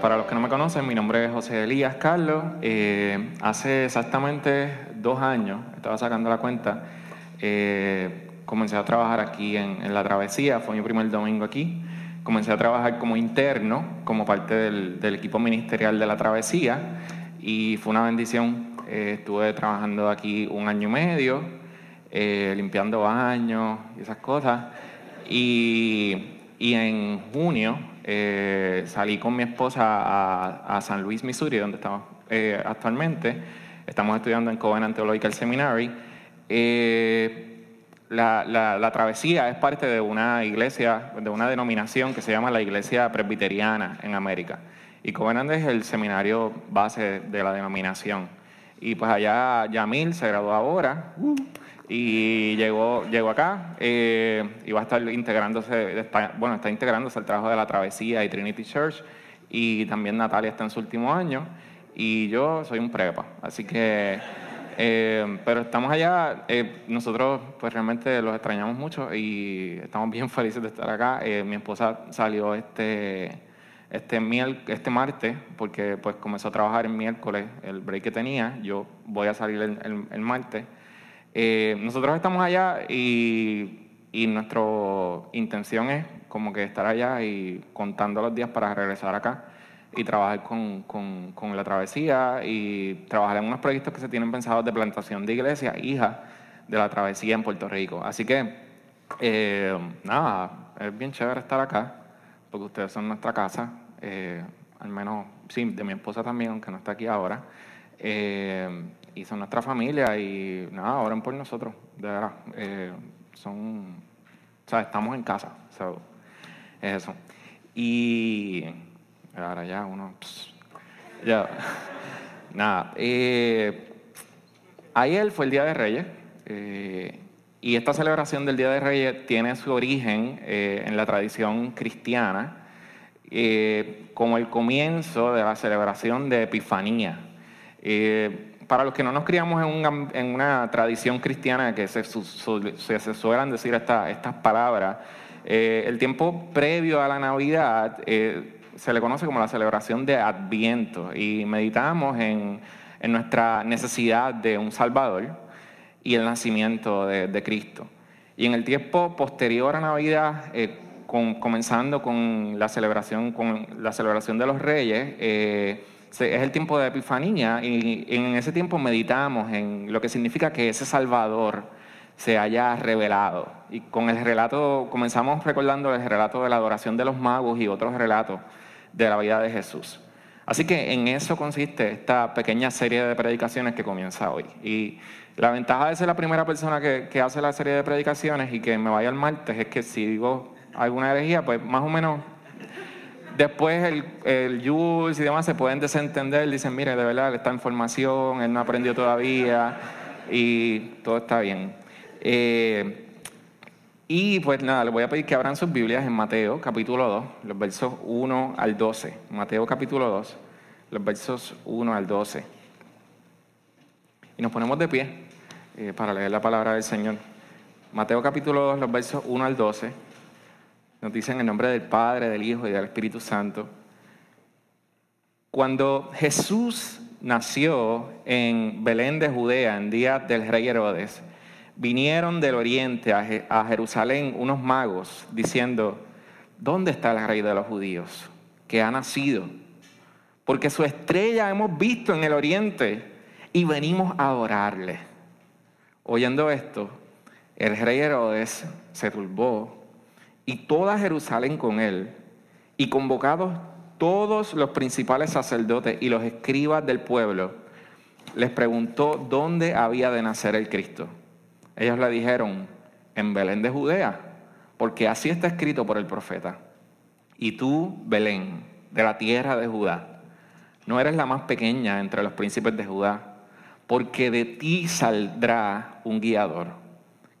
Para los que no me conocen, mi nombre es José Elías Carlos. Eh, hace exactamente dos años, estaba sacando la cuenta, eh, comencé a trabajar aquí en, La Travesía, fue mi primer domingo aquí. Comencé a trabajar como interno, como parte del, equipo ministerial de La Travesía, y fue una bendición. Eh, estuve trabajando aquí un año y medio, limpiando baños y esas cosas. Y en junio eh, salí con mi esposa a, a San Luis, Missouri, donde estamos eh, actualmente. Estamos estudiando en Covenant Theological Seminary. Eh, la, la, la, travesía es parte de una iglesia, de una denominación que se llama la Iglesia Presbiteriana en América. Y Covenant es el seminario base de la denominación. Y pues allá Yamil se graduó ahora y llegó, llegó acá eh, y va a estar integrándose, bueno, está integrándose al trabajo de la travesía y Trinity Church. Y también Natalia está en su último año y yo soy un prepa. Así que, eh, pero estamos allá, eh, nosotros pues realmente los extrañamos mucho y estamos bien felices de estar acá. Eh, mi esposa salió este, este, miel, este martes porque pues comenzó a trabajar el miércoles, el break que tenía. Yo voy a salir el, el martes. Eh, nosotros estamos allá y, y nuestra intención es como que estar allá y contando los días para regresar acá y trabajar con, con, la travesía y trabajar en unos proyectos que se tienen pensados de plantación de iglesia, hija de la travesía en Puerto Rico. Así que, eh, nada, es bien chévere estar acá, porque ustedes son nuestra casa, eh, al menos, sí, de mi esposa también, aunque no está aquí ahora. Y son nuestra familia y nada, oren por nosotros, de verdad. Eh, son, o sea, estamos en casa, es eso. Y ahora ya uno, ya, nada. Eh, ayer fue el Día de Reyes eh, y esta celebración del Día de Reyes tiene su origen eh, en la tradición cristiana como el comienzo de la celebración de Epifanía. Para los que no nos criamos en una, en una tradición cristiana que se, se, se suelen decir esta, estas palabras, el tiempo previo a la Navidad se le conoce como la celebración de Adviento y meditamos en, en nuestra necesidad de un Salvador y el nacimiento de, de Cristo. Y en el tiempo posterior a Navidad, eh, con, comenzando con la celebración, con la celebración de los Reyes, eh, es el tiempo de Epifanía y en ese tiempo meditamos en lo que significa que ese Salvador se haya revelado. Y con el relato, comenzamos recordando el relato de la adoración de los magos y otros relatos de la vida de Jesús. Así que en eso consiste esta pequeña serie de predicaciones que comienza hoy. Y la ventaja de ser la primera persona que, que hace la serie de predicaciones y que me vaya el martes es que si digo alguna herejía, pues más o menos después el, el Jules y demás se pueden desentender, dicen, mire, de verdad, esta información, él no aprendió todavía y todo está bien. Eh, y pues nada, les voy a pedir que abran sus Biblias en Mateo capítulo 2, los versos 1 al 12. Mateo capítulo 2, los versos 1 al 12. Y nos ponemos de pie eh, para leer la palabra del Señor. Mateo capítulo 2, los versos 1 al 12. Nos dicen en nombre del Padre, del Hijo y del Espíritu Santo. Cuando Jesús nació en Belén de Judea en día del rey Herodes, vinieron del oriente a Jerusalén unos magos diciendo, ¿dónde está el rey de los judíos que ha nacido? Porque su estrella hemos visto en el oriente y venimos a adorarle. Oyendo esto, el rey Herodes se turbó y toda Jerusalén con él, y convocados todos los principales sacerdotes y los escribas del pueblo, les preguntó dónde había de nacer el Cristo. Ellos le dijeron, en Belén de Judea, porque así está escrito por el profeta. Y tú, Belén, de la tierra de Judá, no eres la más pequeña entre los príncipes de Judá, porque de ti saldrá un guiador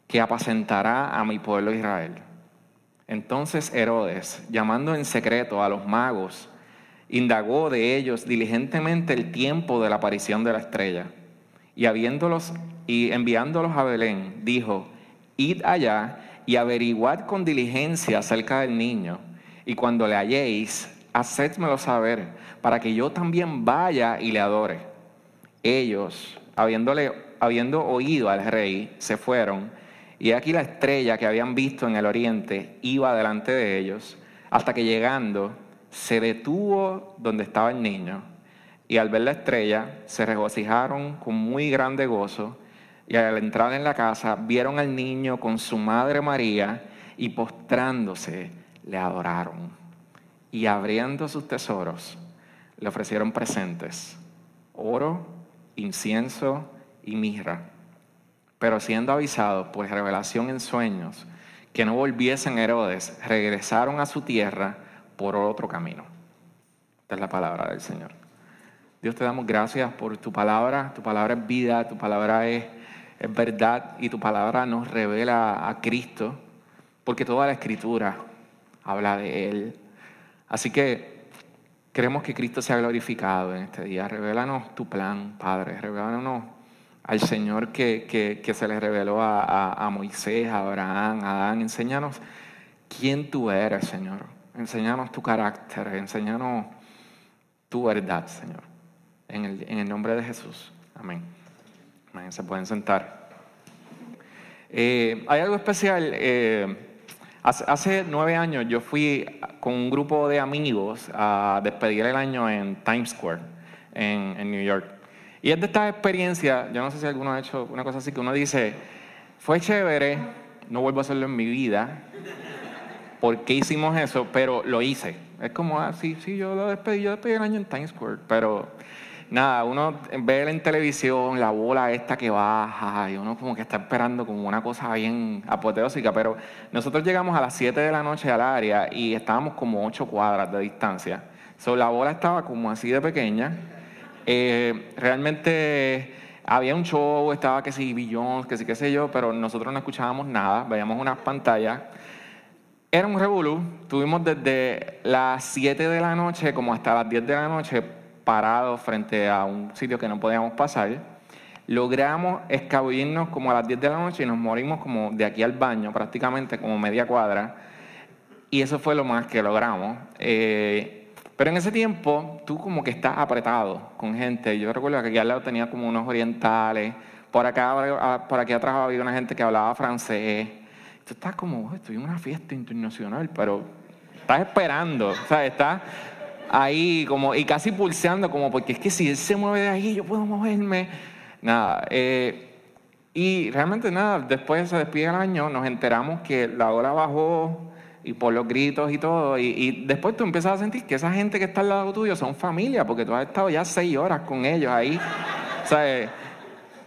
que apacentará a mi pueblo Israel. Entonces Herodes, llamando en secreto a los magos, indagó de ellos diligentemente el tiempo de la aparición de la estrella. Y enviándolos a Belén, dijo: Id allá y averiguad con diligencia acerca del niño, y cuando le halléis, hacedmelo saber, para que yo también vaya y le adore. Ellos, habiéndole, habiendo oído al rey, se fueron, y aquí la estrella que habían visto en el oriente iba delante de ellos, hasta que llegando, se detuvo donde estaba el niño, y al ver la estrella, se regocijaron con muy grande gozo, y al entrar en la casa, vieron al niño con su madre María, y postrándose, le adoraron. Y abriendo sus tesoros, le ofrecieron presentes, oro, incienso y mirra. Pero siendo avisados por revelación en sueños que no volviesen Herodes, regresaron a su tierra por otro camino. Esta es la palabra del Señor. Dios te damos gracias por tu palabra. Tu palabra es vida, tu palabra es, verdad y tu palabra nos revela a Cristo, porque toda la escritura habla de Él. Así que Queremos que Cristo sea glorificado en este día. Revélanos tu plan, Padre. Revélanos al Señor que, se le reveló a, Moisés, a Abraham, a Adán. Enséñanos quién tú eres, Señor. Enséñanos tu carácter. Enséñanos tu verdad, Señor. En el, nombre de Jesús. Amén. Amén. Se pueden sentar. Eh, hay algo especial. Eh, Hace, nueve años yo fui con un grupo de amigos a despedir el año en Times Square, en, New York. Y es de esta experiencia, yo no sé si alguno ha hecho una cosa así, que uno dice, fue chévere, no vuelvo a hacerlo en mi vida, ¿por qué hicimos eso? Pero lo hice. Es como, ah, sí, sí, yo lo despedí, yo despedí el año en Times Square, pero nada, uno ve en televisión la bola esta que baja y uno como que está esperando como una cosa bien apoteósica, pero nosotros llegamos a las 7 de la noche al área y estábamos como 8 cuadras de distancia. So, la bola estaba como así de pequeña. Eh, realmente había un show, estaba que sí, billones, que sí, qué sé yo, pero nosotros no escuchábamos nada, veíamos unas pantallas. Era un revolú, tuvimos desde las 7 de la noche como hasta las 10 de la noche parados frente a un sitio que no podíamos pasar. Logramos escabullirnos como a las 10 de la noche y nos morimos como de aquí al baño, prácticamente como media cuadra. Y eso fue lo más que logramos. Eh, pero en ese tiempo tú como que estás apretado con gente. Yo recuerdo que aquí al lado tenía como unos orientales. Por acá, por aquí atrás había una gente que hablaba francés. Tú estás como, estoy en una fiesta internacional, pero estás esperando, o sea, estás ahí como, y casi pulseando, como porque es que si él se mueve de ahí, yo puedo moverme. Nada. Eh, y realmente nada, después se despide el año, nos enteramos que la hora bajó y por los gritos y todo. Y, después tú empiezas a sentir que esa gente que está al lado tuyo son familia, porque tú has estado ya seis horas con ellos ahí.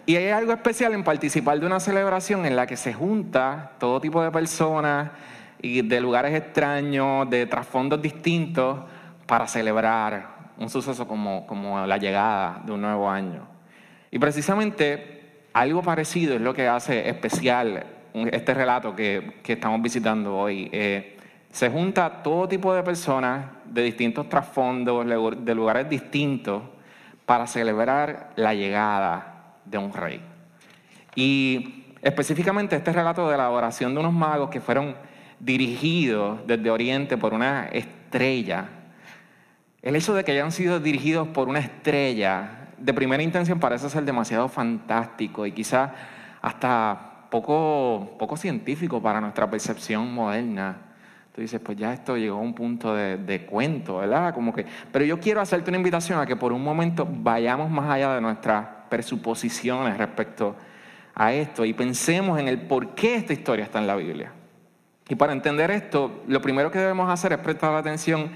y hay algo especial en participar de una celebración en la que se junta todo tipo de personas y de lugares extraños, de trasfondos distintos para celebrar un suceso como, como la llegada de un nuevo año. Y precisamente algo parecido es lo que hace especial este relato que, que estamos visitando hoy. Eh, se junta todo tipo de personas de distintos trasfondos, de lugares distintos, para celebrar la llegada de un rey. Y específicamente este relato de la adoración de unos magos que fueron dirigidos desde Oriente por una estrella el hecho de que hayan sido dirigidos por una estrella de primera intención parece ser demasiado fantástico y quizás hasta poco, poco científico para nuestra percepción moderna. Tú dices, pues ya esto llegó a un punto de, de, cuento, ¿verdad? Como que, pero yo quiero hacerte una invitación a que por un momento vayamos más allá de nuestras presuposiciones respecto a esto y pensemos en el por qué esta historia está en la Biblia. Y para entender esto, lo primero que debemos hacer es prestar atención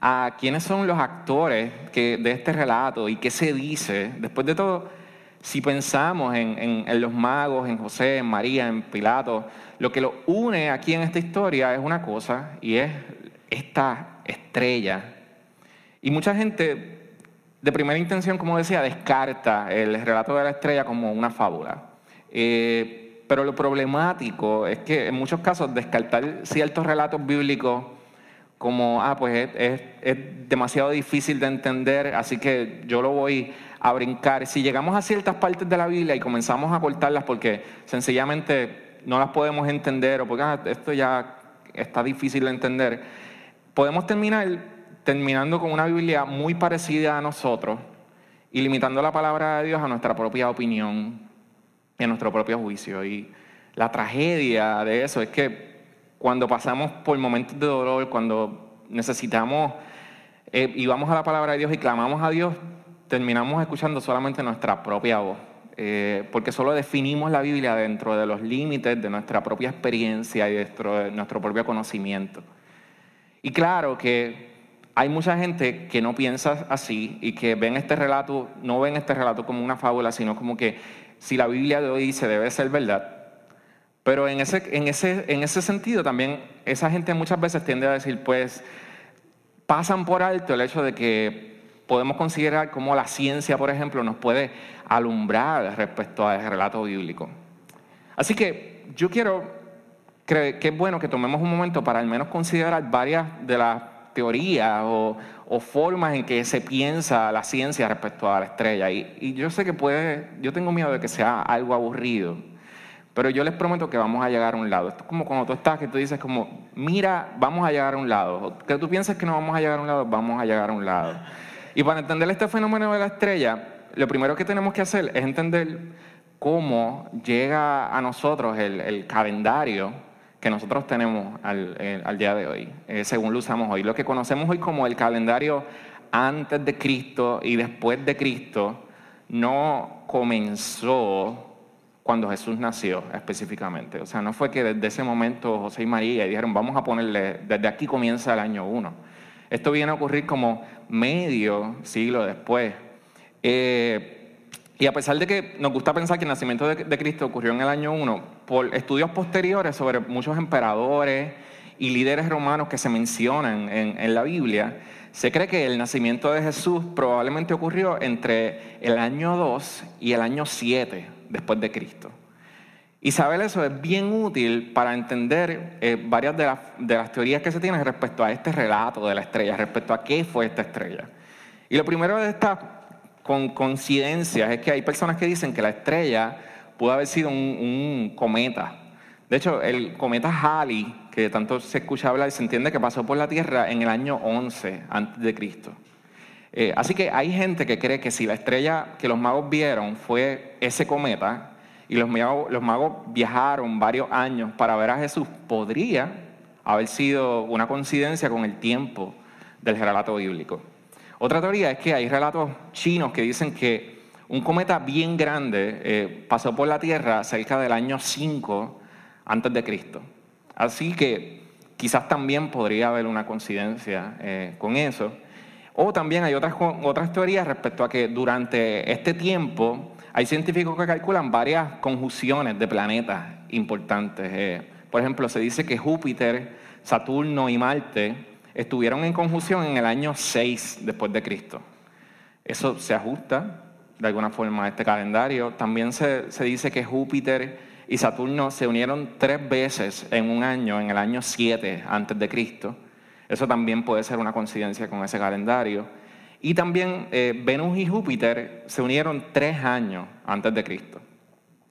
a quiénes son los actores de este relato y qué se dice. Después de todo, Si pensamos en, los magos, en José, en María, en Pilato, lo que lo une aquí en esta historia es una cosa y es esta estrella. Y mucha gente, de primera intención, como decía, descarta el relato de la estrella como una fábula. Eh, pero lo problemático es que en muchos casos descartar ciertos relatos bíblicos como, ah, pues es, es, demasiado difícil de entender, así que yo lo voy a brincar. Si llegamos a ciertas partes de la Biblia y comenzamos a cortarlas porque sencillamente no las podemos entender o porque ah, esto ya está difícil de entender, podemos terminar terminando con una Biblia muy parecida a nosotros y limitando la palabra de Dios a nuestra propia opinión y a nuestro propio juicio. Y la tragedia de eso es que cuando pasamos por momentos de dolor, cuando necesitamos eh, y vamos a la palabra de Dios y clamamos a Dios, terminamos escuchando solamente nuestra propia voz, eh, porque solo definimos la Biblia dentro de los límites de nuestra propia experiencia y dentro de nuestro propio conocimiento. Y claro que hay mucha gente que no piensa así y que ven este relato, no ven este relato como una fábula, sino como que si la Biblia de dice debe ser verdad, pero en ese, en, ese, en ese sentido también esa gente muchas veces tiende a decir, pues pasan por alto el hecho de que podemos considerar cómo la ciencia, por ejemplo, nos puede alumbrar respecto a ese relato bíblico. Así que yo quiero, que es bueno que tomemos un momento para al menos considerar varias de las teorías o, formas en que se piensa la ciencia respecto a la estrella. Y, y yo sé que puede, yo tengo miedo de que sea algo aburrido. Pero yo les prometo que vamos a llegar a un lado. Esto es como cuando tú estás, que tú dices como, mira, vamos a llegar a un lado. Que tú piensas que no vamos a llegar a un lado, vamos a llegar a un lado. Y para entender este fenómeno de la estrella, lo primero que tenemos que hacer es entender cómo llega a nosotros el, calendario que nosotros tenemos al, eh, día de hoy, eh, según lo usamos hoy. Lo que conocemos hoy como el calendario antes de Cristo y después de Cristo no comenzó cuando Jesús nació específicamente. O sea, no fue que desde ese momento José y María dijeron, vamos a ponerle, desde aquí comienza el año uno. Esto viene a ocurrir como medio siglo después. Eh, y a pesar de que nos gusta pensar que el nacimiento de, Cristo ocurrió en el año 1, por estudios posteriores sobre muchos emperadores y líderes romanos que se mencionan en, en la Biblia, se cree que el nacimiento de Jesús probablemente ocurrió entre el año 2 y el año 7 después de Cristo. Y saber eso es bien útil para entender eh, varias de, las teorías que se tienen respecto a este relato de la estrella, respecto a qué fue esta estrella. Y lo primero de estas con coincidencias es que hay personas que dicen que la estrella pudo haber sido un, cometa. De hecho, el cometa Halley, que tanto se escucha hablar, se entiende que pasó por la Tierra en el año 11 antes de Cristo. Eh, así que hay gente que cree que si la estrella que los magos vieron fue ese cometa y los magos, los magos viajaron varios años para ver a Jesús, podría haber sido una coincidencia con el tiempo del relato bíblico. Otra teoría es que hay relatos chinos que dicen que un cometa bien grande eh, pasó por la Tierra cerca del año 5 antes de Cristo. Así que quizás también podría haber una coincidencia eh, con eso. O también hay otras, otras teorías respecto a que durante este tiempo hay científicos que calculan varias conjunciones de planetas importantes. Eh, por ejemplo, se dice que Júpiter, Saturno y Marte estuvieron en conjunción en el año 6 después de Cristo. Eso se ajusta de alguna forma a este calendario. También se, se dice que Júpiter y Saturno se unieron tres veces en un año, en el año 7 antes de Cristo. Eso también puede ser una coincidencia con ese calendario. Y también eh, Venus y Júpiter se unieron tres años antes de Cristo.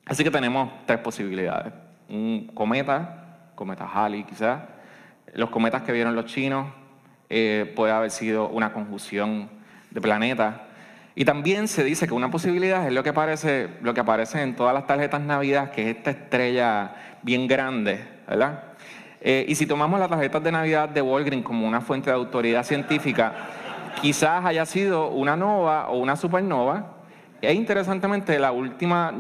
Así que tenemos tres posibilidades. Un cometa, cometa Halley quizás. Los cometas que vieron los chinos eh, puede haber sido una conjunción de planetas. Y también se dice que una posibilidad es lo que aparece, lo que aparece en todas las tarjetas Navidad, que es esta estrella bien grande, ¿verdad? Eh, y si tomamos las tarjetas de Navidad de Walgreens como una fuente de autoridad científica, quizás haya sido una nova o una supernova. E interesantemente, la última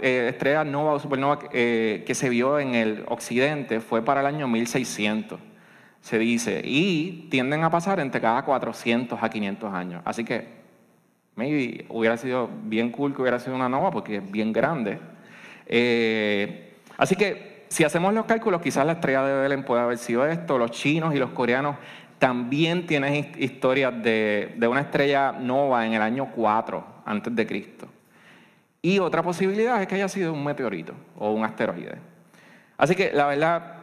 eh, estrella nova o supernova eh, que se vio en el occidente fue para el año 1600, se dice, y tienden a pasar entre cada 400 a 500 años. Así que Maybe hubiera sido bien cool que hubiera sido una nova porque es bien grande. Eh, así que si hacemos los cálculos, quizás la estrella de Belén puede haber sido esto. Los chinos y los coreanos también tienen historias de, de una estrella nova en el año 4 antes de Cristo. Y otra posibilidad es que haya sido un meteorito o un asteroide. Así que la verdad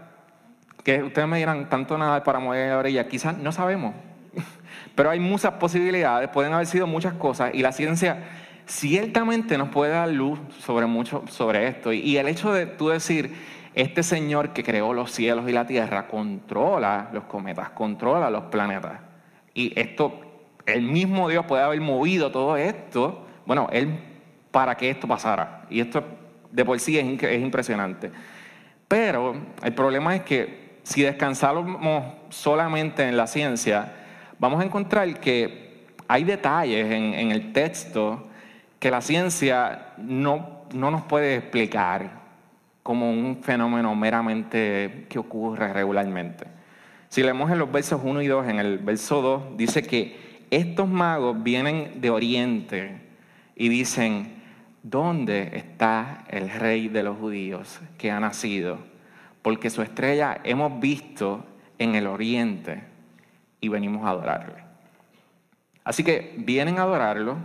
que ustedes me dirán tanto nada para mover la orilla, quizás no sabemos. Pero hay muchas posibilidades, pueden haber sido muchas cosas y la ciencia ciertamente nos puede dar luz sobre mucho sobre esto. Y, el hecho de tú decir, este Señor que creó los cielos y la tierra controla los cometas, controla los planetas. Y esto, el mismo Dios puede haber movido todo esto, bueno, Él para que esto pasara. Y esto de por sí es, es impresionante. Pero el problema es que si descansamos solamente en la ciencia, vamos a encontrar que hay detalles en, el texto que la ciencia no, no nos puede explicar como un fenómeno meramente que ocurre regularmente. Si leemos en los versos 1 y 2, en el verso 2 dice que estos magos vienen de Oriente y dicen, ¿dónde está el rey de los judíos que ha nacido? Porque su estrella hemos visto en el Oriente y venimos a adorarle. Así que vienen a adorarlo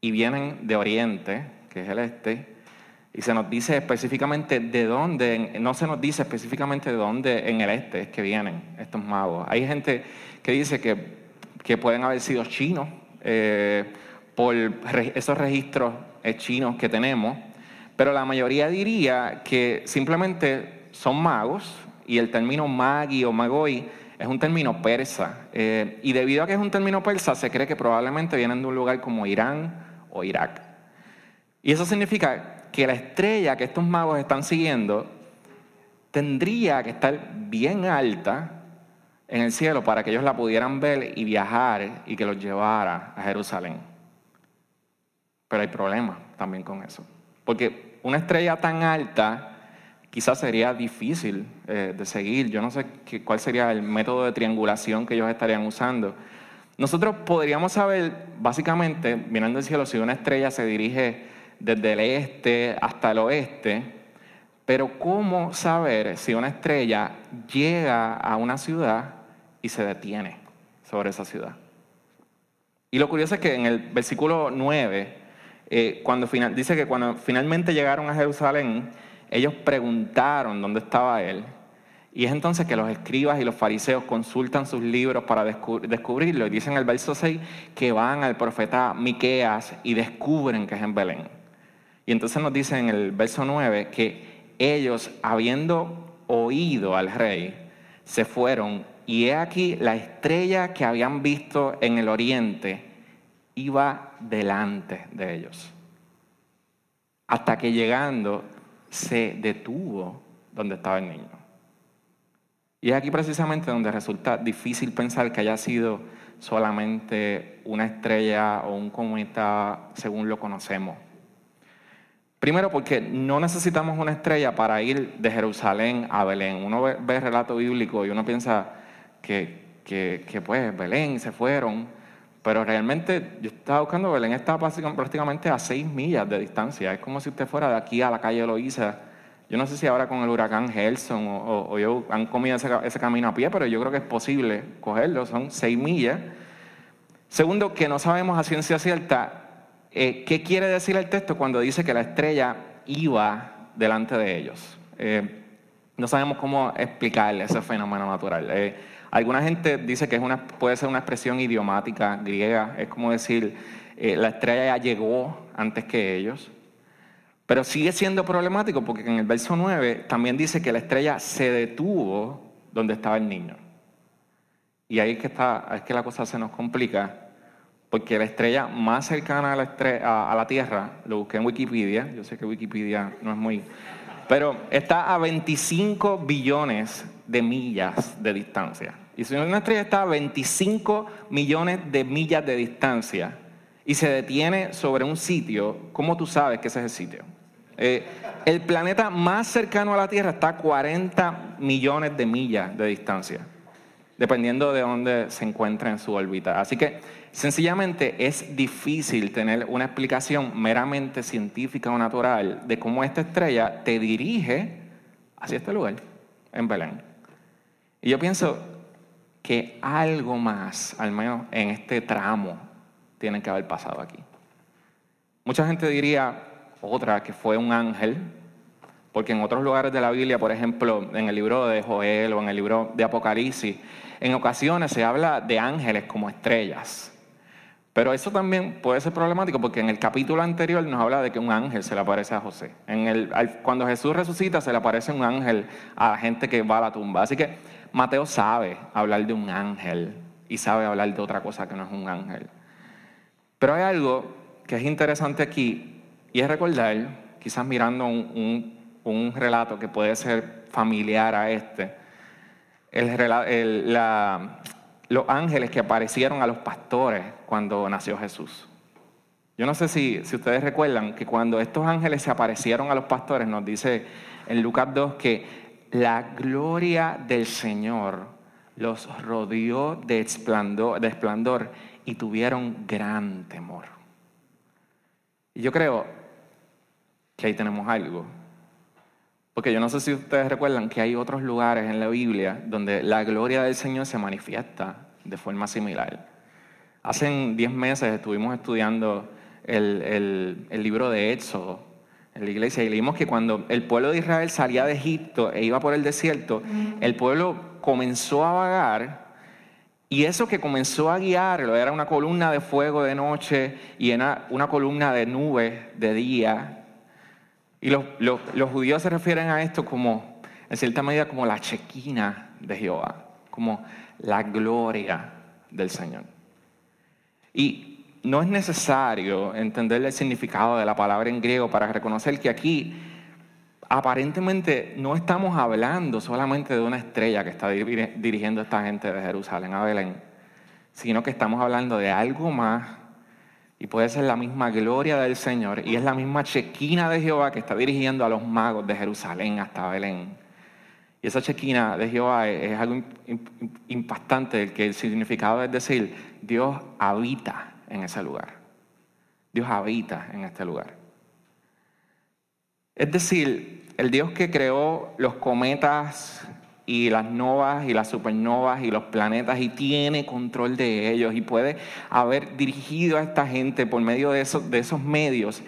y vienen de Oriente, que es el este, y se nos dice específicamente de dónde, no se nos dice específicamente de dónde en el este es que vienen estos magos. Hay gente que dice que, que pueden haber sido chinos eh, por esos registros eh, chinos que tenemos, pero la mayoría diría que simplemente son magos y el término magi o magoi es un término persa. Eh, y debido a que es un término persa, se cree que probablemente vienen de un lugar como Irán o Irak. Y eso significa que la estrella que estos magos están siguiendo tendría que estar bien alta en el cielo para que ellos la pudieran ver y viajar y que los llevara a Jerusalén. Pero hay problemas también con eso. Porque una estrella tan alta quizás sería difícil eh, de seguir. Yo no sé cuál sería el método de triangulación que ellos estarían usando. Nosotros podríamos saber, básicamente, mirando el cielo, si una estrella se dirige desde el este hasta el oeste, pero ¿cómo saber si una estrella llega a una ciudad y se detiene sobre esa ciudad? Y lo curioso es que en el versículo 9, eh, cuando dice que cuando finalmente llegaron a Jerusalén, ellos preguntaron dónde estaba él. Y es entonces que los escribas y los fariseos consultan sus libros para descubrirlo. Y dicen en el verso 6 que van al profeta Miqueas y descubren que es en Belén. Y entonces nos dice en el verso 9 que ellos, habiendo oído al rey, se fueron y he aquí la estrella que habían visto en el oriente iba delante de ellos. Hasta que llegando se detuvo donde estaba el niño. Y es aquí precisamente donde resulta difícil pensar que haya sido solamente una estrella o un cometa según lo conocemos. Primero porque no necesitamos una estrella para ir de Jerusalén a Belén. Uno ve, el relato bíblico y uno piensa que, que, que, pues Belén se fueron, pero realmente yo estaba buscando Belén, está prácticamente a seis millas de distancia. Es como si usted fuera de aquí a la calle Loíza. Yo no sé si ahora con el huracán Gelson o, o, yo han comido ese, ese, camino a pie, pero yo creo que es posible cogerlo, son seis millas. Segundo, que no sabemos a ciencia cierta eh, qué quiere decir el texto cuando dice que la estrella iba delante de ellos. Eh, no sabemos cómo explicarle ese fenómeno natural. Eh, Alguna gente dice que es una, puede ser una expresión idiomática griega, es como decir, eh, la estrella ya llegó antes que ellos. Pero sigue siendo problemático porque en el verso 9 también dice que la estrella se detuvo donde estaba el niño. Y ahí es que, está, es que la cosa se nos complica, porque la estrella más cercana a la, a la Tierra, lo busqué en Wikipedia, yo sé que Wikipedia no es muy... Pero está a 25 billones de millas de distancia. Y si una estrella está a 25 millones de millas de distancia y se detiene sobre un sitio, ¿cómo tú sabes que ese es el sitio? Eh, el planeta más cercano a la Tierra está a 40 millones de millas de distancia. Dependiendo de dónde se encuentra en su órbita. Así que sencillamente es difícil tener una explicación meramente científica o natural de cómo esta estrella te dirige hacia este lugar, en Belén. Y yo pienso que algo más, al menos en este tramo, tiene que haber pasado aquí. Mucha gente diría otra que fue un ángel, porque en otros lugares de la Biblia, por ejemplo, en el libro de Joel o en el libro de Apocalipsis, en ocasiones se habla de ángeles como estrellas. Pero eso también puede ser problemático porque en el capítulo anterior nos habla de que un ángel se le aparece a José. Cuando Jesús resucita se le aparece un ángel a la gente que va a la tumba. Así que Mateo sabe hablar de un ángel y sabe hablar de otra cosa que no es un ángel. Pero hay algo que es interesante aquí y es recordar, quizás mirando un relato que puede ser familiar a este, los ángeles que aparecieron a los pastores cuando nació Jesús. Yo no sé si, si ustedes recuerdan que cuando estos ángeles se aparecieron a los pastores, nos dice en Lucas 2 que la gloria del Señor los rodeó de esplendor, de esplendor y tuvieron gran temor. Y yo creo que ahí tenemos algo. Porque yo no sé si ustedes recuerdan que hay otros lugares en la Biblia donde la gloria del Señor se manifiesta de forma similar. Hace 10 meses estuvimos estudiando el, libro de Éxodo en la iglesia y leímos que cuando el pueblo de Israel salía de Egipto e iba por el desierto, el pueblo comenzó a vagar y eso que comenzó a guiarlo era una columna de fuego de noche y una columna de nube de día y los, los, judíos se refieren a esto como, en cierta medida, como la chequina de Jehová, como la gloria del Señor. Y no es necesario entender el significado de la palabra en griego para reconocer que aquí aparentemente no estamos hablando solamente de una estrella que está dirigiendo a esta gente de Jerusalén a Belén, sino que estamos hablando de algo más y puede ser la misma gloria del Señor. Y es la misma chequina de Jehová que está dirigiendo a los magos de Jerusalén hasta Belén. Y esa chequina de Jehová es, algo impactante, que el significado es decir, Dios habita en ese lugar. Dios habita en este lugar. Es decir, el Dios que creó los cometas y las novas y las supernovas y los planetas y tiene control de ellos y puede haber dirigido a esta gente por medio de esos, medios.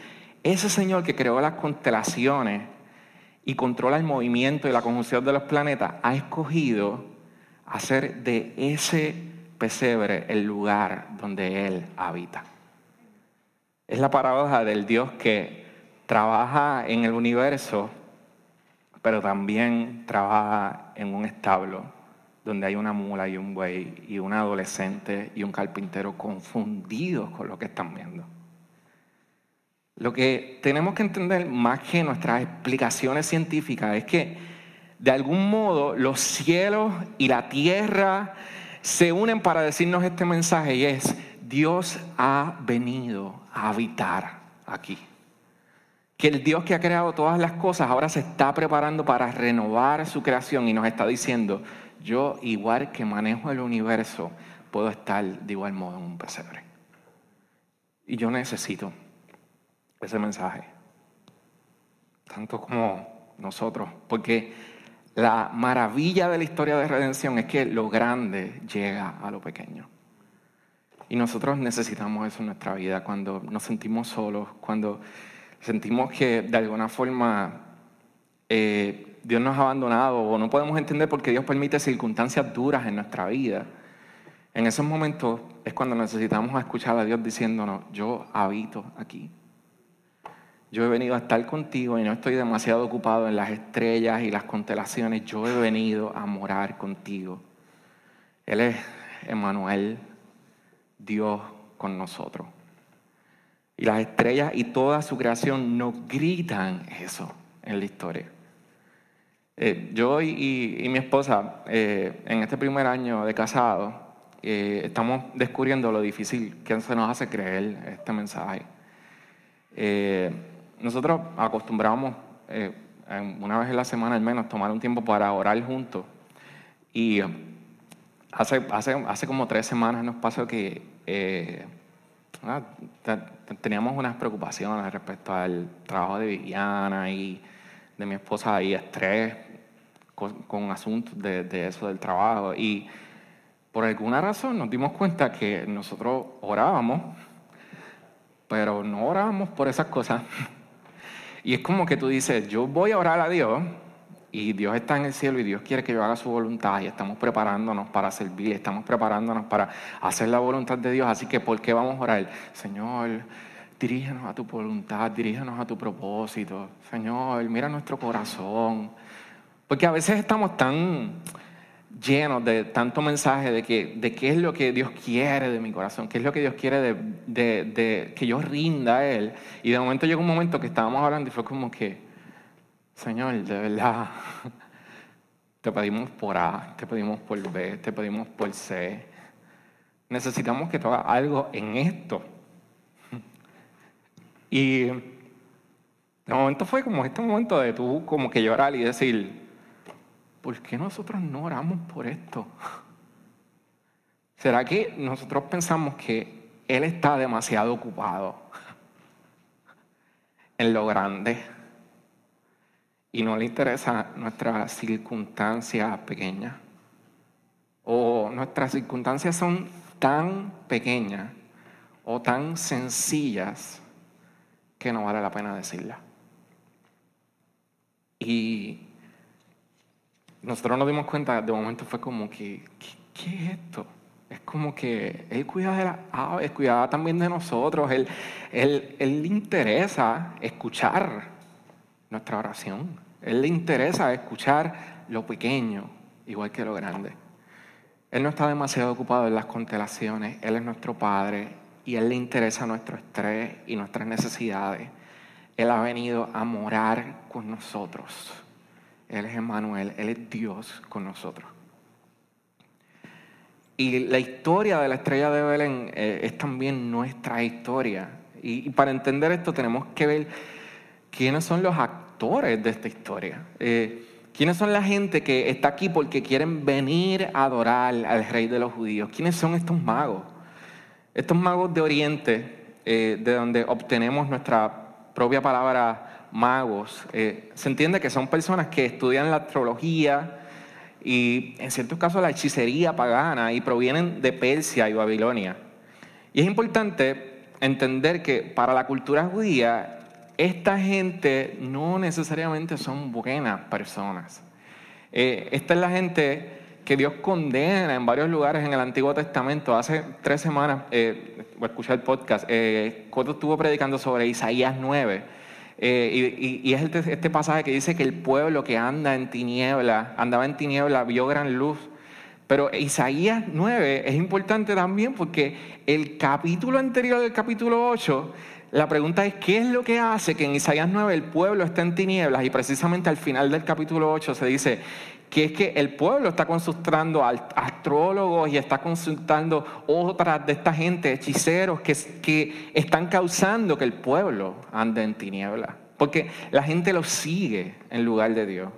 Ese Señor que creó las constelaciones y controla el movimiento y la conjunción de los planetas ha escogido hacer de ese pesebre el lugar donde Él habita. Es la paradoja del Dios que trabaja en el universo pero también trabaja en un establo donde hay una mula y un buey y un adolescente y un carpintero confundidos con lo que están viendo. Lo que tenemos que entender más que nuestras explicaciones científicas es que de algún modo los cielos y la tierra se unen para decirnos este mensaje y es, Dios ha venido a habitar aquí que el Dios que ha creado todas las cosas ahora se está preparando para renovar su creación y nos está diciendo, yo igual que manejo el universo, puedo estar de igual modo en un pesebre. Y yo necesito ese mensaje, tanto como nosotros, porque la maravilla de la historia de redención es que lo grande llega a lo pequeño. Y nosotros necesitamos eso en nuestra vida, cuando nos sentimos solos, cuando sentimos que de alguna forma eh, Dios nos ha abandonado o no podemos entender por qué Dios permite circunstancias duras en nuestra vida, en esos momentos es cuando necesitamos escuchar a Dios diciéndonos, yo habito aquí. Yo he venido a estar contigo y no estoy demasiado ocupado en las estrellas y las constelaciones. Yo he venido a morar contigo. Él es Emmanuel, Dios con nosotros. Y las estrellas y toda su creación nos gritan eso en la historia. Eh, yo y, mi esposa, eh, en este primer año de casado, eh, estamos descubriendo lo difícil que se nos hace creer este mensaje. nosotros acostumbramos una vez en la semana al menos tomar un tiempo para orar juntos. Y hace, hace, hace como tres semanas nos pasó que teníamos unas preocupaciones respecto al trabajo de Viviana y de mi esposa y estrés con, asuntos de, eso del trabajo. Y por alguna razón nos dimos cuenta que nosotros orábamos, pero no orábamos por esas cosas. Y es como que tú dices, yo voy a orar a Dios y Dios está en el cielo y Dios quiere que yo haga su voluntad y estamos preparándonos para servir, estamos preparándonos para hacer la voluntad de Dios. Así que, ¿por qué vamos a orar? Señor, dirígenos a tu voluntad, dirígenos a tu propósito. Señor, mira nuestro corazón. Porque a veces estamos tan llenos de tanto mensaje de, que, de qué es lo que Dios quiere de mi corazón, qué es lo que Dios quiere de, de que yo rinda a Él. Y de momento llegó un momento que estábamos hablando y fue como que, Señor, de verdad, te pedimos por A, te pedimos por B, te pedimos por C. Necesitamos que tú hagas algo en esto. Y de momento fue como este momento de tú como que llorar y decir, ¿por qué nosotros no oramos por esto? ¿Será que nosotros pensamos que Él está demasiado ocupado en lo grande? Y no le interesa nuestra circunstancia pequeña. O nuestras circunstancias son tan pequeñas o tan sencillas que no vale la pena decirla. Y nosotros nos dimos cuenta, de momento fue como que, ¿qué, es esto? Es como que Él cuida de las aves, cuida también de nosotros, él, él, él le interesa escuchar nuestra oración. Él le interesa escuchar lo pequeño, igual que lo grande. Él no está demasiado ocupado en las constelaciones, Él es nuestro Padre y Él le interesa nuestro estrés y nuestras necesidades. Él ha venido a morar con nosotros. Él es Emmanuel, Él es Dios con nosotros. Y la historia de la estrella de Belén eh, es también nuestra historia. y para entender esto tenemos que ver quiénes son los actores de esta historia. Eh, ¿Quiénes son la gente que está aquí porque quieren venir a adorar al rey de los judíos? ¿Quiénes son estos magos? Estos magos de Oriente, eh, de donde obtenemos nuestra propia palabra magos, eh, se entiende que son personas que estudian la astrología y en ciertos casos la hechicería pagana y provienen de Persia y Babilonia. Y es importante entender que para la cultura judía esta gente no necesariamente son buenas personas. Eh, esta es la gente que Dios condena en varios lugares en el Antiguo Testamento. Hace tres semanas, eh, escuchar el podcast, eh, estuvo predicando sobre Isaías 9. Eh, y, es este, este, pasaje que dice que el pueblo que anda en tiniebla, andaba en tiniebla, vio gran luz. Pero Isaías 9 es importante también porque el capítulo anterior del capítulo 8 la pregunta es, ¿qué es lo que hace que en Isaías 9 el pueblo esté en tinieblas? Y precisamente al final del capítulo 8 se dice que es que el pueblo está consultando a astrólogos y está consultando otras de esta gente, hechiceros, que, que están causando que el pueblo ande en tinieblas. Porque la gente lo sigue en lugar de Dios.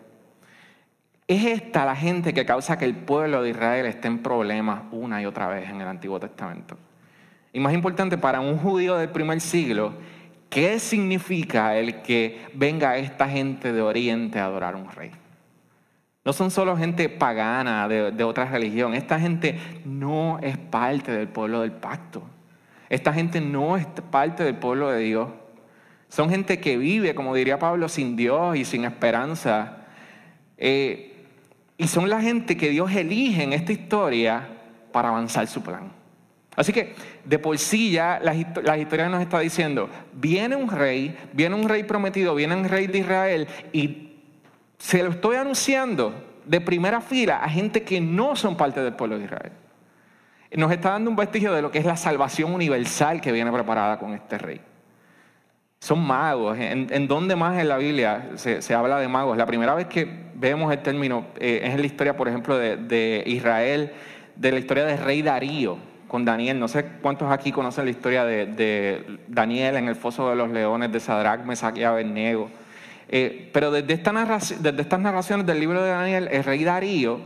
Es esta la gente que causa que el pueblo de Israel esté en problemas una y otra vez en el Antiguo Testamento. Y más importante, para un judío del primer siglo, ¿qué significa el que venga esta gente de Oriente a adorar a un rey? No son solo gente pagana de, otra religión. Esta gente no es parte del pueblo del pacto. Esta gente no es parte del pueblo de Dios. Son gente que vive, como diría Pablo, sin Dios y sin esperanza. Eh, y son la gente que Dios elige en esta historia para avanzar su plan. Así que de por sí ya la, historia nos está diciendo, viene un rey, viene un rey prometido, viene un rey de Israel y se lo estoy anunciando de primera fila a gente que no son parte del pueblo de Israel. Nos está dando un vestigio de lo que es la salvación universal que viene preparada con este rey. Son magos. ¿En, dónde más en la Biblia se, habla de magos? La primera vez que vemos el término eh, es en la historia, por ejemplo, de, de Israel, de la historia del rey Darío con Daniel. No sé cuántos aquí conocen la historia de, Daniel en el foso de los leones, de Sadrach, Mesach y Abednego. Eh, pero desde, esta desde estas narraciones del libro de Daniel, el rey Darío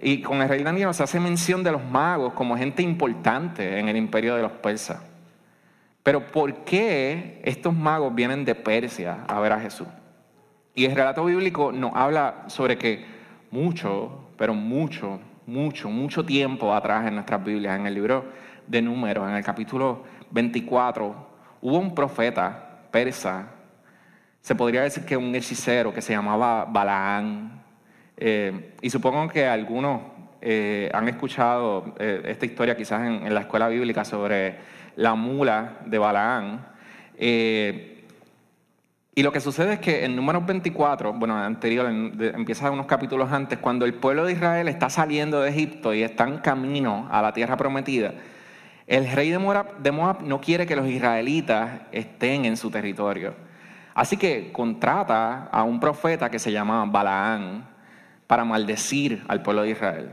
y con el rey Daniel se hace mención de los magos como gente importante en el imperio de los persas. Pero ¿por qué estos magos vienen de Persia a ver a Jesús? Y el relato bíblico nos habla sobre que mucho, pero mucho, mucho, mucho tiempo atrás en nuestras Biblias, en el libro de Números, en el capítulo 24, hubo un profeta persa, se podría decir que un hechicero que se llamaba Balaán. Eh, y supongo que algunos eh, han escuchado eh, esta historia quizás en, la escuela bíblica sobre la mula de Balaán. Y lo que sucede es que en Números 24, bueno, anterior, empieza unos capítulos antes, cuando el pueblo de Israel está saliendo de Egipto y está en camino a la tierra prometida, el rey de Moab, no quiere que los israelitas estén en su territorio. Así que contrata a un profeta que se llama Balaán para maldecir al pueblo de Israel.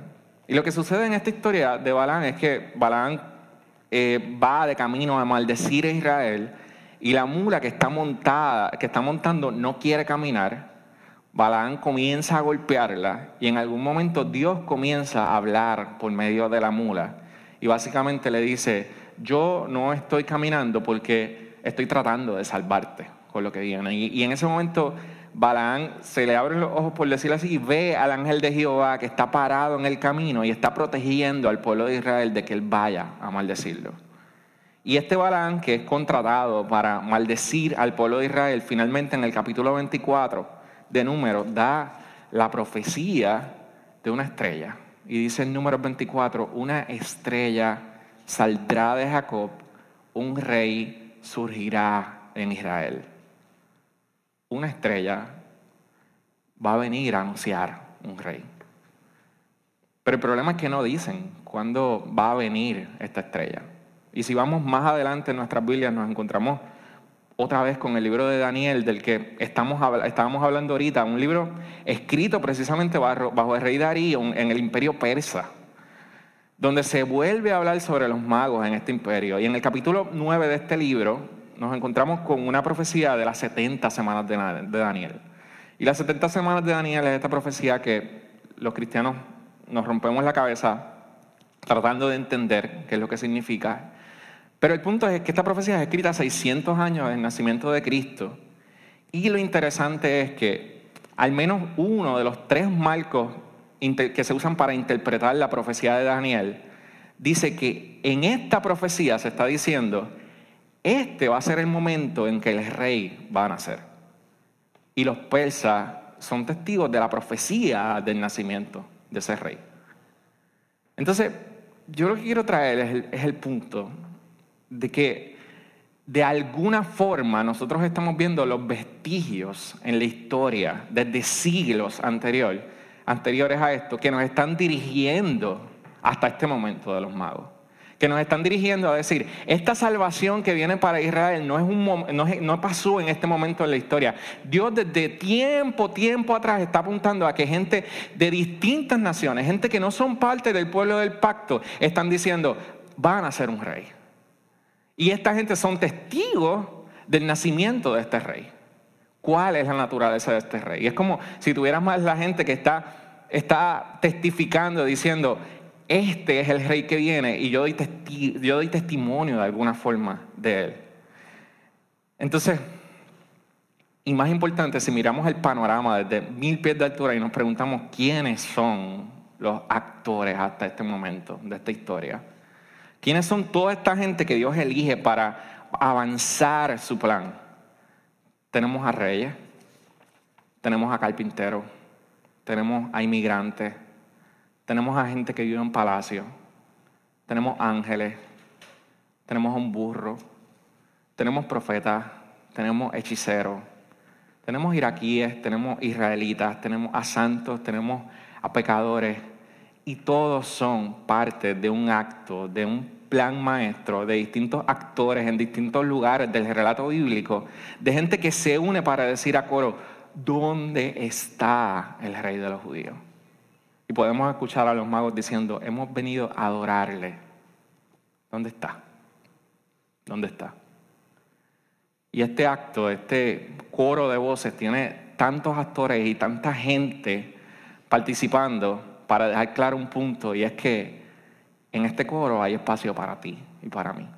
Y lo que sucede en esta historia de Balaán es que Balaán eh, va de camino a maldecir a Israel y la mula que está montada, que está montando, no quiere caminar. Balaán comienza a golpearla y en algún momento Dios comienza a hablar por medio de la mula y básicamente le dice, yo no estoy caminando porque estoy tratando de salvarte con lo que viene. Y, en ese momento Balaán se le abren los ojos, por decirlo así, y ve al ángel de Jehová que está parado en el camino y está protegiendo al pueblo de Israel de que él vaya a maldecirlo. Y este Balaán, que es contratado para maldecir al pueblo de Israel, finalmente en el capítulo 24 de Números da la profecía de una estrella. Y dice en número 24, una estrella saldrá de Jacob, un rey surgirá en Israel. Una estrella va a venir a anunciar un rey. Pero el problema es que no dicen cuándo va a venir esta estrella. Y si vamos más adelante en nuestras Biblias nos encontramos otra vez con el libro de Daniel, del que estamos, estábamos hablando ahorita, un libro escrito precisamente bajo, el rey Darío en el imperio persa, donde se vuelve a hablar sobre los magos en este imperio. Y en el capítulo 9 de este libro nos encontramos con una profecía de las 70 semanas de Daniel. Y las 70 semanas de Daniel es esta profecía que los cristianos nos rompemos la cabeza tratando de entender qué es lo que significa pero el punto es que esta profecía es escrita 600 años del nacimiento de Cristo. Y lo interesante es que al menos uno de los tres marcos que se usan para interpretar la profecía de Daniel dice que en esta profecía se está diciendo, este va a ser el momento en que el rey va a nacer. Y los persas son testigos de la profecía del nacimiento de ese rey. Entonces, yo lo que quiero traer es el, es el punto de que de alguna forma nosotros estamos viendo los vestigios en la historia desde siglos anterior, anteriores a esto que nos están dirigiendo hasta este momento de los magos. Que nos están dirigiendo a decir, esta salvación que viene para Israel no, es un, no pasó en este momento en la historia. Dios desde tiempo, tiempo atrás está apuntando a que gente de distintas naciones, gente que no son parte del pueblo del pacto, están diciendo, van a ser un rey. Y esta gente son testigos del nacimiento de este rey. ¿Cuál es la naturaleza de este rey? Y es como si tuvieras más la gente que está, está testificando, diciendo, este es el rey que viene y yo doy, yo doy testimonio de alguna forma de él. Entonces, y más importante, si miramos el panorama desde mil pies de altura y nos preguntamos quiénes son los actores hasta este momento de esta historia, ¿Quiénes son toda esta gente que Dios elige para avanzar su plan? Tenemos a reyes, tenemos a carpinteros, tenemos a inmigrantes, tenemos a gente que vive en palacio, tenemos ángeles, tenemos a un burro, tenemos profetas, tenemos hechiceros, tenemos iraquíes, tenemos israelitas, tenemos a santos, tenemos a pecadores, y todos son parte de un acto, de un plan maestro de distintos actores en distintos lugares del relato bíblico, de gente que se une para decir a coro, ¿dónde está el rey de los judíos? Y podemos escuchar a los magos diciendo, hemos venido a adorarle. ¿Dónde está? ¿Dónde está? Y este acto, este coro de voces tiene tantos actores y tanta gente participando para dejar claro un punto, y es que en este coro hay espacio para ti y para mí.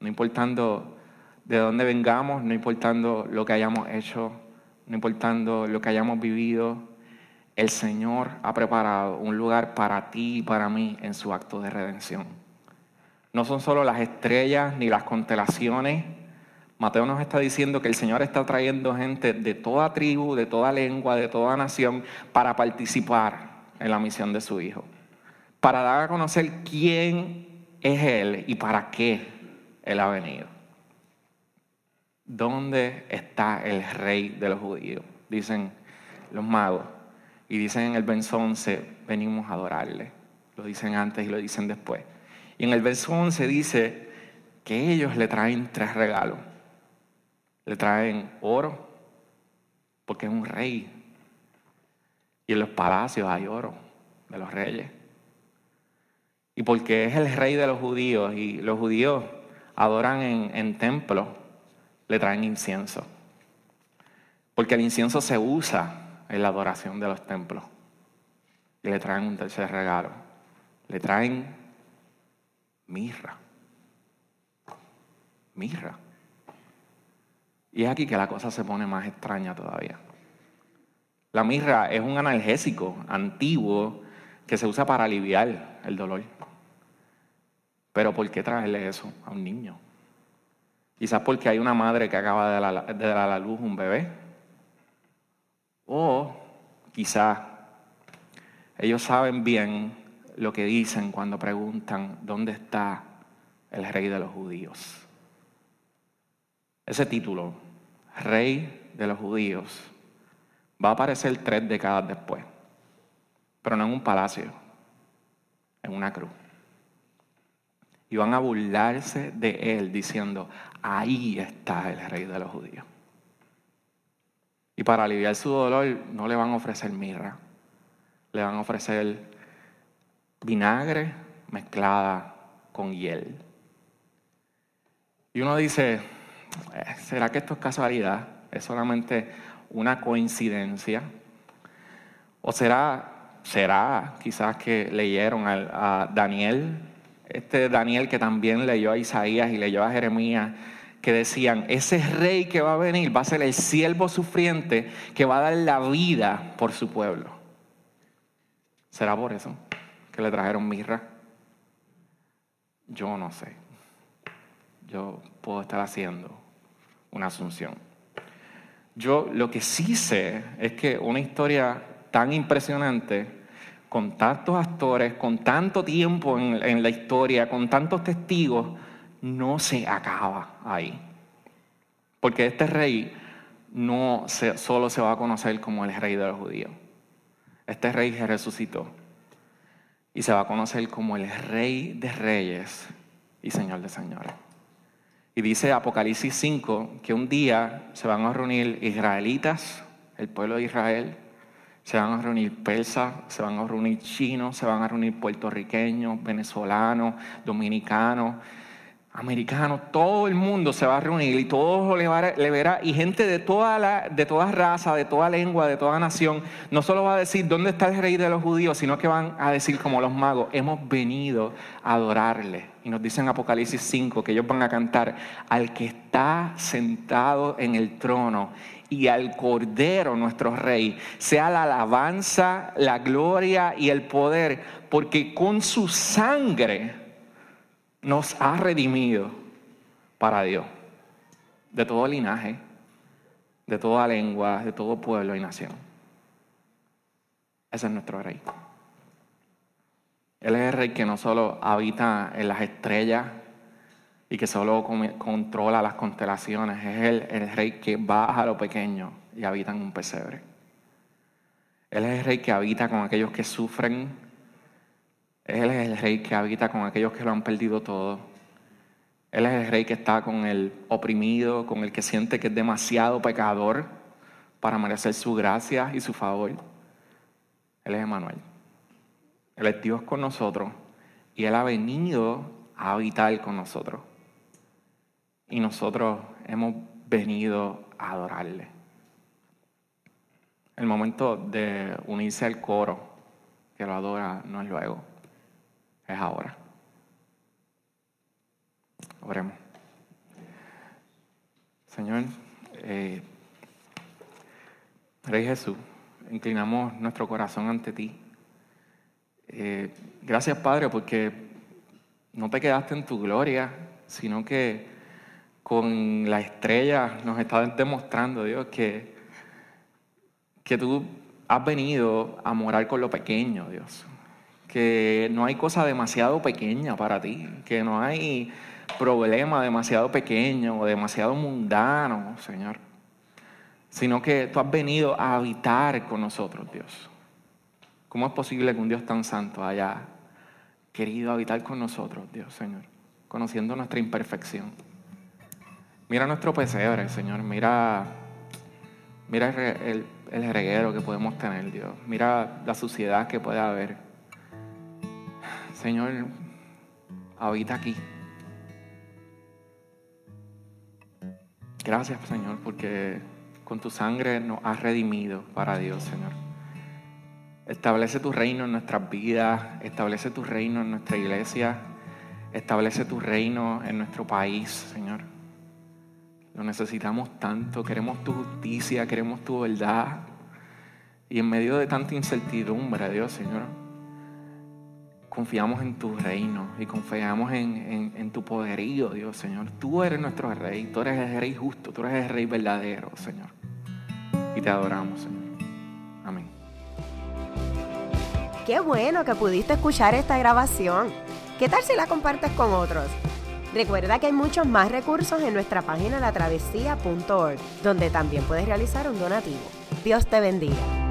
No importando de dónde vengamos, no importando lo que hayamos hecho, no importando lo que hayamos vivido, el Señor ha preparado un lugar para ti y para mí en su acto de redención. No son solo las estrellas ni las constelaciones. Mateo nos está diciendo que el Señor está trayendo gente de toda tribu, de toda lengua, de toda nación para participar en la misión de su Hijo. Para dar a conocer quién es Él y para qué Él ha venido. ¿Dónde está el rey de los judíos? Dicen los magos. Y dicen en el verso 11, venimos a adorarle. Lo dicen antes y lo dicen después. Y en el verso 11 dice que ellos le traen tres regalos. Le traen oro, porque es un rey. Y en los palacios hay oro de los reyes. Y porque es el rey de los judíos y los judíos adoran en, en templos, le traen incienso. Porque el incienso se usa en la adoración de los templos. Y le traen un tercer regalo. Le traen mirra. Mirra. Y es aquí que la cosa se pone más extraña todavía. La mirra es un analgésico antiguo que se usa para aliviar el dolor. Pero ¿por qué traerle eso a un niño? Quizás porque hay una madre que acaba de dar a la luz un bebé o quizá ellos saben bien lo que dicen cuando preguntan dónde está el rey de los judíos. Ese título, rey de los judíos, va a aparecer tres décadas después, pero no en un palacio, en una cruz. Y van a burlarse de él diciendo, ahí está el rey de los judíos. Y para aliviar su dolor no le van a ofrecer mirra, le van a ofrecer vinagre mezclada con hiel. Y uno dice, eh, ¿será que esto es casualidad? ¿Es solamente una coincidencia? ¿O será, será quizás que leyeron a, a Daniel, este Daniel que también leyó a Isaías y leyó a Jeremías que decían, ese rey que va a venir va a ser el siervo sufriente que va a dar la vida por su pueblo. ¿Será por eso que le trajeron mirra? Yo no sé. Yo puedo estar haciendo una asunción. Yo lo que sí sé es que una historia tan impresionante, con tantos actores, con tanto tiempo en, la historia, con tantos testigos, no se acaba ahí. Porque este rey no solo se va a conocer como el rey de los judíos. Este rey se resucitó y se va a conocer como el rey de reyes y señor de señores. Y dice Apocalipsis 5 que un día se van a reunir israelitas, el pueblo de Israel, se van a reunir persas, se van a reunir chinos, se van a reunir puertorriqueños, venezolanos, dominicanos, americano, todo el mundo se va a reunir y todos le, verá, y gente de toda, la, de toda raza, de toda lengua, de toda nación, no solo va a decir dónde está el rey de los judíos, sino que van a decir como los magos, hemos venido a adorarle. Y nos dice en Apocalipsis 5 que ellos van a cantar al que está sentado en el trono y al Cordero nuestro Rey, sea la alabanza, la gloria y el poder, porque con su sangre nos ha redimido para Dios, de todo linaje, de toda lengua, de todo pueblo y nación. Ese es nuestro rey. Él es el rey que no solo habita en las estrellas y que solo controla las constelaciones, es el, el rey que baja a lo pequeño y habita en un pesebre. Él es el rey que habita con aquellos que sufren él es el rey que habita con aquellos que lo han perdido todo. Él es el rey que está con el oprimido, con el que siente que es demasiado pecador para merecer su gracia y su favor. Él es Emanuel. Él es Dios con nosotros y Él ha venido a habitar con nosotros. Y nosotros hemos venido a adorarle. El momento de unirse al coro que lo adora no es luego, es ahora. Oremos. Señor, eh, Rey Jesús, inclinamos nuestro corazón ante ti. Eh, gracias, Padre, porque no te quedaste en tu gloria, sino que con la estrella nos estás demostrando, Dios, que, que tú has venido a morar con lo pequeño, Dios. Que no hay cosa demasiado pequeña para ti, que no hay problema demasiado pequeño o demasiado mundano, Señor. Sino que tú has venido a habitar con nosotros, Dios. ¿Cómo es posible que un Dios tan santo haya querido habitar con nosotros, Dios, Señor? Conociendo nuestra imperfección. Mira nuestro pesebre, Señor. Mira, mira el, el reguero que podemos tener, Dios. Mira la suciedad que puede haber. Señor, habita aquí. Gracias, Señor, porque con tu sangre nos has redimido para Dios, Señor. Establece tu reino en nuestras vidas, establece tu reino en nuestra iglesia, establece tu reino en nuestro país, Señor. Lo necesitamos tanto, queremos tu justicia, queremos tu verdad. Y en medio de tanta incertidumbre, Dios, Señor, confiamos en tu reino y confiamos en, tu poderío, Dios, Señor. Tú eres nuestro rey, tú eres el rey justo, tú eres el rey verdadero, Señor. Y te adoramos, Señor. Amén. Qué bueno que pudiste escuchar esta grabación. ¿Qué tal si la compartes con otros? Recuerda que hay muchos más recursos en nuestra página latravesía.org, donde también puedes realizar un donativo. Dios te bendiga.